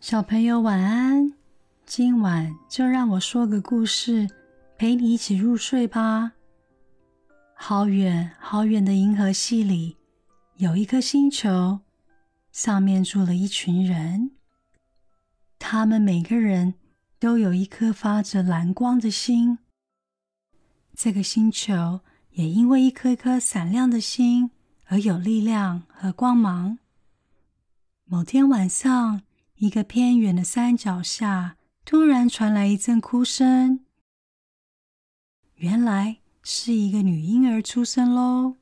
小朋友晚安，今晚就让我说个故事，陪你一起入睡吧。好远好远的银河系里，有一颗星球，上面住了一群人。他们每个人都有一颗发着蓝光的心。这个星球也因为一颗颗闪亮的心而有力量和光芒。某天晚上，一个偏远的山脚下，突然传来一阵哭声。原来是一个女婴儿出生喽。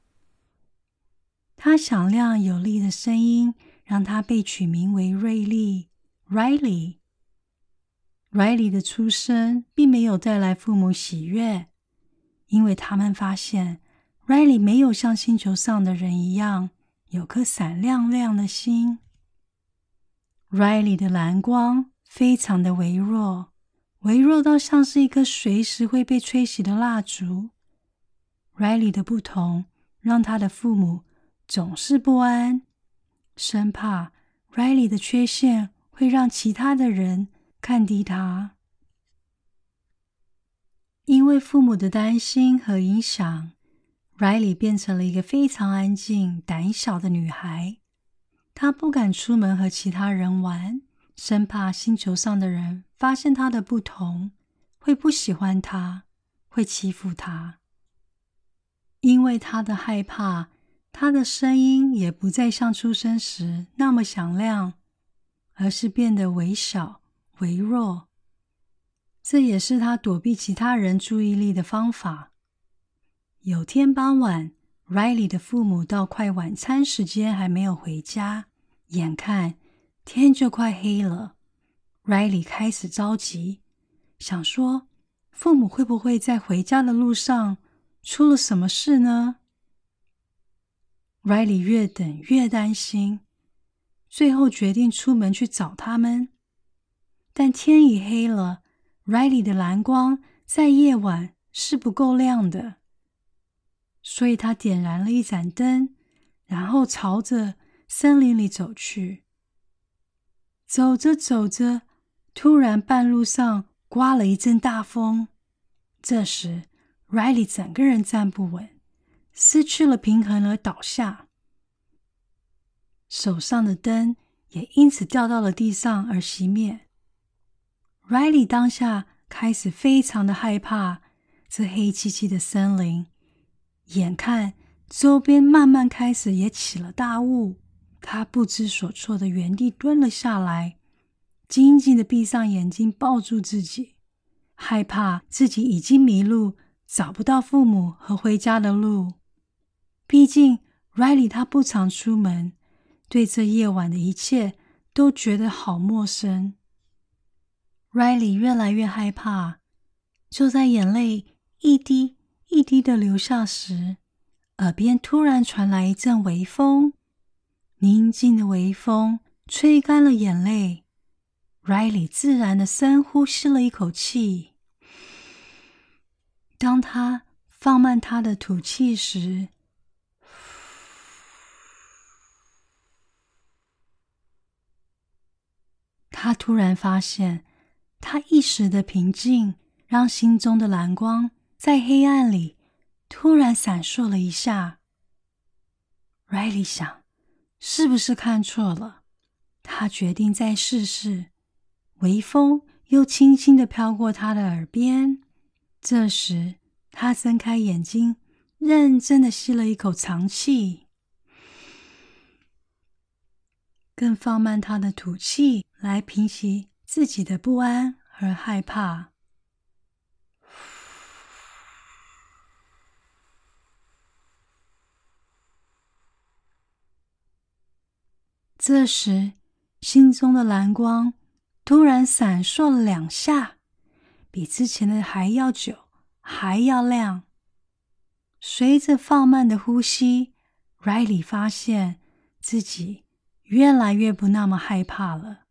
她响亮有力的声音让她被取名为瑞丽 （Riley）。Riley 的出生并没有带来父母喜悦，因为他们发现 Riley 没有像星球上的人一样有颗闪亮亮的心。Riley 的蓝光非常的微弱，微弱到像是一颗随时会被吹熄的蜡烛。Riley 的不同让他的父母总是不安，生怕 Riley 的缺陷会让其他的人看低他。因为父母的担心和影响，Riley 变成了一个非常安静、胆小的女孩。他不敢出门和其他人玩，生怕星球上的人发现他的不同，会不喜欢他，会欺负他。因为他的害怕，他的声音也不再像出生时那么响亮，而是变得微小、微弱。这也是他躲避其他人注意力的方法。有天傍晚，Riley 的父母到快晚餐时间还没有回家，眼看天就快黑了，Riley 开始着急，想说父母会不会在回家的路上出了什么事呢？Riley 越等越担心，最后决定出门去找他们。但天已黑了，Riley 的蓝光在夜晚是不够亮的。所以他点燃了一盏灯，然后朝着森林里走去。走着走着，突然半路上刮了一阵大风。这时，Riley 整个人站不稳，失去了平衡而倒下，手上的灯也因此掉到了地上而熄灭。Riley 当下开始非常的害怕这黑漆漆的森林。眼看周边慢慢开始也起了大雾，他不知所措的原地蹲了下来，紧紧的闭上眼睛，抱住自己，害怕自己已经迷路，找不到父母和回家的路。毕竟 Riley 他不常出门，对这夜晚的一切都觉得好陌生。Riley 越来越害怕，就在眼泪一滴。一滴的流下时，耳边突然传来一阵微风，宁静的微风吹干了眼泪。Riley 自然的深呼吸了一口气。当他放慢他的吐气时，他突然发现，他一时的平静让心中的蓝光。在黑暗里，突然闪烁了一下。Riley 想，是不是看错了？他决定再试试。微风又轻轻的飘过他的耳边。这时，他睁开眼睛，认真的吸了一口长气，更放慢他的吐气，来平息自己的不安和害怕。这时，心中的蓝光突然闪烁了两下，比之前的还要久，还要亮。随着放慢的呼吸，Riley 发现自己越来越不那么害怕了。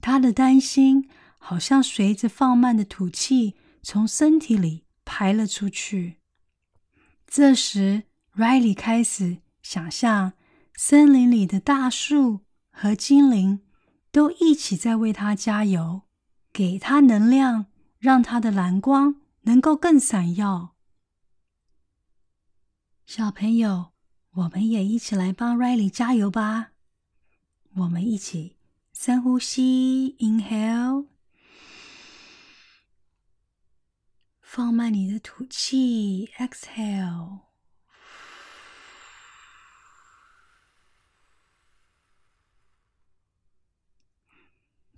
他的担心好像随着放慢的吐气从身体里排了出去。这时，Riley 开始想象。森林里的大树和精灵都一起在为他加油，给他能量，让他的蓝光能够更闪耀。小朋友，我们也一起来帮 Riley 加油吧！我们一起深呼吸，Inhale，放慢你的吐气，Exhale。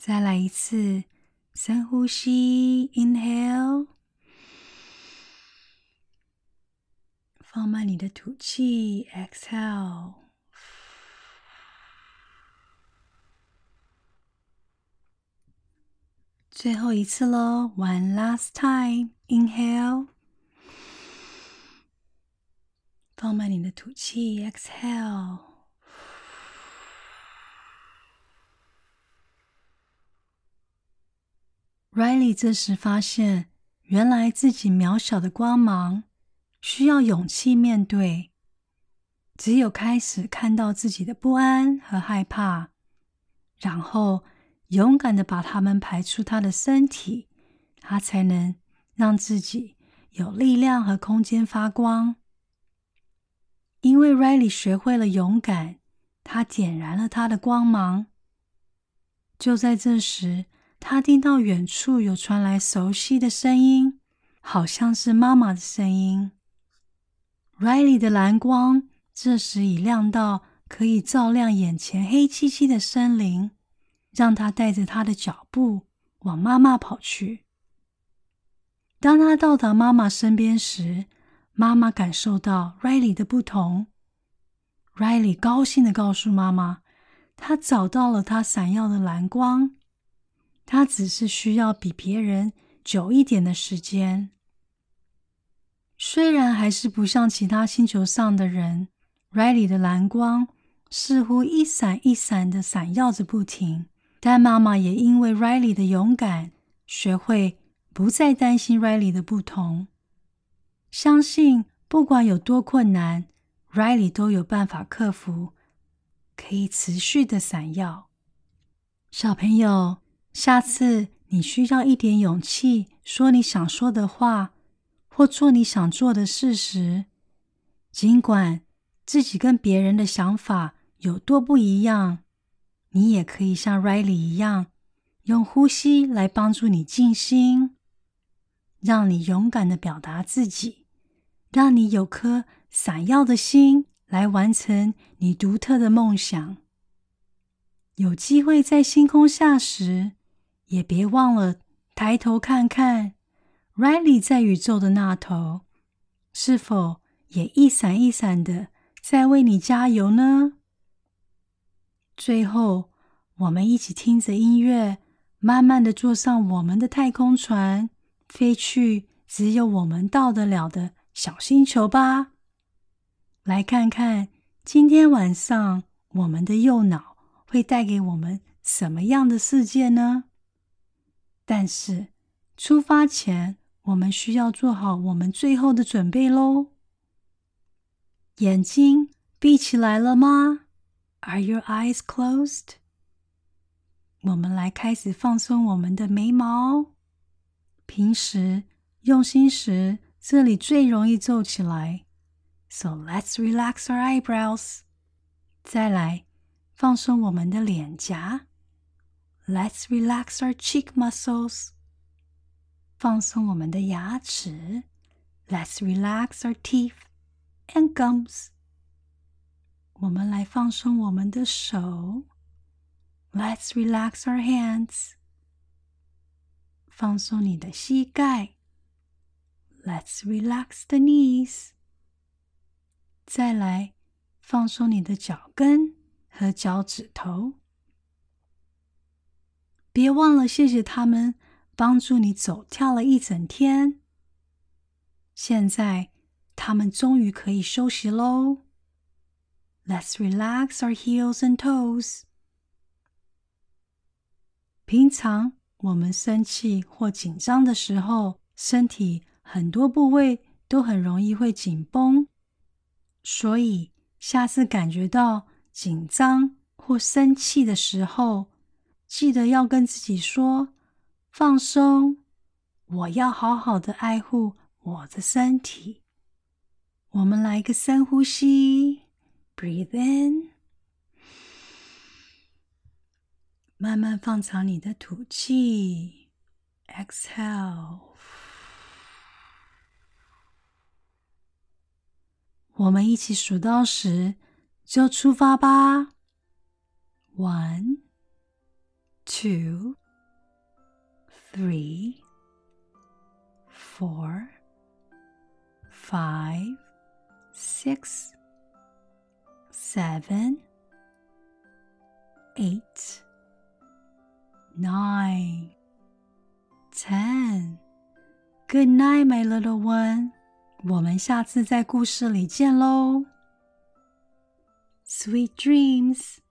再来一次，深呼吸，Inhale，放慢你的吐气，Exhale。最后一次喽，One last time，Inhale，放慢你的吐气，Exhale。Riley 这时发现，原来自己渺小的光芒需要勇气面对。只有开始看到自己的不安和害怕，然后勇敢的把它们排出他的身体，他才能让自己有力量和空间发光。因为 Riley 学会了勇敢，他点燃了他的光芒。就在这时，他听到远处有传来熟悉的声音，好像是妈妈的声音。Riley 的蓝光这时已亮到可以照亮眼前黑漆漆的森林，让他带着他的脚步往妈妈跑去。当他到达妈妈身边时，妈妈感受到 Riley 的不同。Riley 高兴的告诉妈妈，他找到了他闪耀的蓝光。他只是需要比别人久一点的时间。虽然还是不像其他星球上的人，Riley 的蓝光似乎一闪一闪的闪耀着不停，但妈妈也因为 Riley 的勇敢，学会不再担心 Riley 的不同，相信不管有多困难，Riley 都有办法克服，可以持续的闪耀。小朋友。下次你需要一点勇气，说你想说的话，或做你想做的事时，尽管自己跟别人的想法有多不一样，你也可以像 Riley 一样，用呼吸来帮助你静心，让你勇敢的表达自己，让你有颗闪耀的心来完成你独特的梦想。有机会在星空下时，也别忘了抬头看看，Riley 在宇宙的那头，是否也一闪一闪的在为你加油呢？最后，我们一起听着音乐，慢慢的坐上我们的太空船，飞去只有我们到得了的小星球吧。来看看今天晚上我们的右脑会带给我们什么样的世界呢？但是，出发前我们需要做好我们最后的准备喽。眼睛闭起来了吗？Are your eyes closed？我们来开始放松我们的眉毛。平时用心时，这里最容易皱起来。So let's relax our eyebrows。再来放松我们的脸颊。Let's relax our cheek muscles。放松我们的牙齿。Let's relax our teeth and gums。我们来放松我们的手。Let's relax our hands。放松你的膝盖。Let's relax the knees。再来放松你的脚跟和脚趾头。 别忘了谢谢他们帮助你走跳了一整天。现在他们终于可以休息喽。Let's relax our heels and toes。平常我们生气或紧张的时候，身体很多部位都很容易会紧绷，所以下次感觉到紧张或生气的时候，记得要跟自己说：“放松，我要好好的爱护我的身体。”我们来个深呼吸，Breathe in，慢慢放长你的吐气，Exhale。我们一起数到十，就出发吧。One, two, three, four, five, six, seven, eight, nine, ten. Good night, my little one. 我们下次在故事里见喽。Sweet dreams.